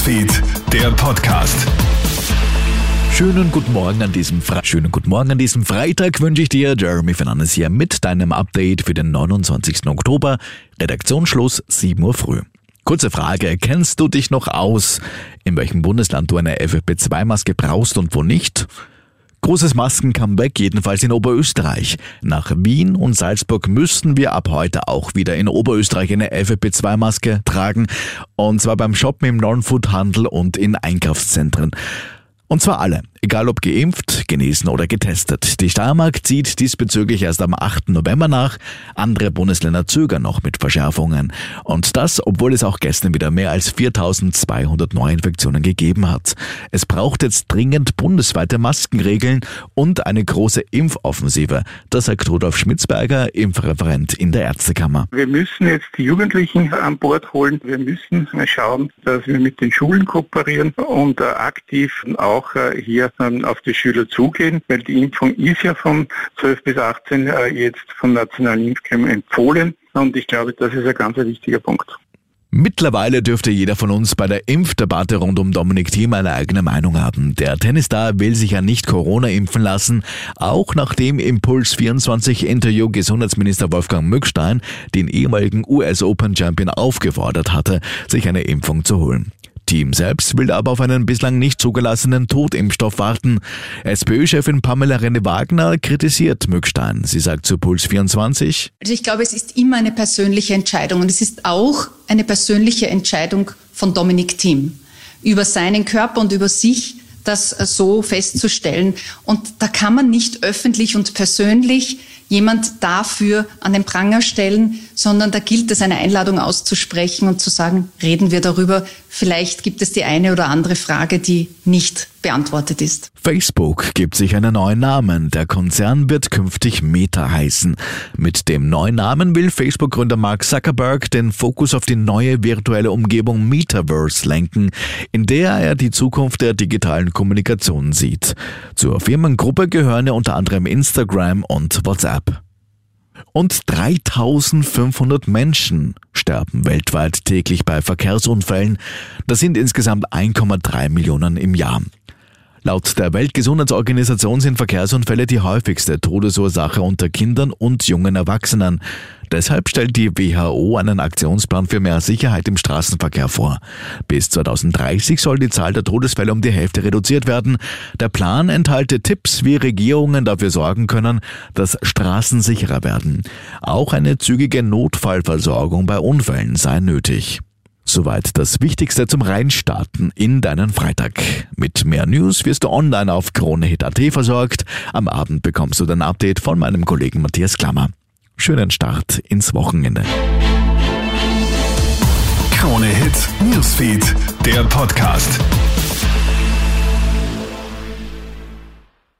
Newsfeed, der Podcast. Schönen guten Morgen an diesem Fre Schönen guten Morgen an diesem Freitag wünsche ich dir, Jeremy Fernandes hier mit deinem Update für den 29. Oktober. Redaktionsschluss 7 Uhr früh. Kurze Frage, kennst du dich noch aus, in welchem Bundesland du eine FFP2-Maske brauchst und wo nicht? Großes Masken-Comeback jedenfalls in Oberösterreich. Nach Wien und Salzburg müssten wir ab heute auch wieder in Oberösterreich eine FFP2-Maske tragen. Und zwar beim Shoppen im Non-Food-Handel und in Einkaufszentren. Und zwar alle, egal ob geimpft, genesen oder getestet. Die Steiermark zieht diesbezüglich erst am 8. November nach. Andere Bundesländer zögern noch mit Verschärfungen. Und das, obwohl es auch gestern wieder mehr als 4200 Neuinfektionen gegeben hat. Es braucht jetzt dringend bundesweite Maskenregeln und eine große Impfoffensive. Das sagt Rudolf Schmitzberger, Impfreferent in der Ärztekammer. Wir müssen jetzt die Jugendlichen an Bord holen. Wir müssen schauen, dass wir mit den Schulen kooperieren und aktiv auch auch äh, hier auf die Schüler zugehen, weil die Impfung ist ja von 12 bis 18 äh, jetzt vom Nationalen Impfkämmer empfohlen. Und ich glaube, das ist ein ganz wichtiger Punkt. Mittlerweile dürfte jeder von uns bei der Impfdebatte rund um Dominik Thiem eine eigene Meinung haben. Der Tennisstar will sich ja nicht Corona impfen lassen, auch nachdem Impuls 24 Interview Gesundheitsminister Wolfgang Mückstein den ehemaligen US Open Champion aufgefordert hatte, sich eine Impfung zu holen. Team selbst will aber auf einen bislang nicht zugelassenen Totimpfstoff warten. SPÖ-Chefin Pamela Renne-Wagner kritisiert Mückstein. Sie sagt zu Puls 24. Also ich glaube, es ist immer eine persönliche Entscheidung und es ist auch eine persönliche Entscheidung von Dominik Thiem über seinen Körper und über sich das so festzustellen. Und da kann man nicht öffentlich und persönlich jemand dafür an den Pranger stellen, sondern da gilt es, eine Einladung auszusprechen und zu sagen, reden wir darüber. Vielleicht gibt es die eine oder andere Frage, die nicht beantwortet ist. Facebook gibt sich einen neuen Namen. Der Konzern wird künftig Meta heißen. Mit dem neuen Namen will Facebook-Gründer Mark Zuckerberg den Fokus auf die neue virtuelle Umgebung Metaverse lenken, in der er die Zukunft der digitalen Kommunikation sieht. Zur Firmengruppe gehören ja unter anderem Instagram und WhatsApp. Und 3500 Menschen sterben weltweit täglich bei Verkehrsunfällen. Das sind insgesamt 1,3 Millionen im Jahr. Laut der Weltgesundheitsorganisation sind Verkehrsunfälle die häufigste Todesursache unter Kindern und jungen Erwachsenen. Deshalb stellt die WHO einen Aktionsplan für mehr Sicherheit im Straßenverkehr vor. Bis 2030 soll die Zahl der Todesfälle um die Hälfte reduziert werden. Der Plan enthalte Tipps, wie Regierungen dafür sorgen können, dass Straßen sicherer werden. Auch eine zügige Notfallversorgung bei Unfällen sei nötig. Soweit das Wichtigste zum Reinstarten in deinen Freitag. Mit mehr News wirst du online auf KroneHit.at versorgt. Am Abend bekommst du dein Update von meinem Kollegen Matthias Klammer. Schönen Start ins Wochenende. KroneHit Newsfeed, der Podcast.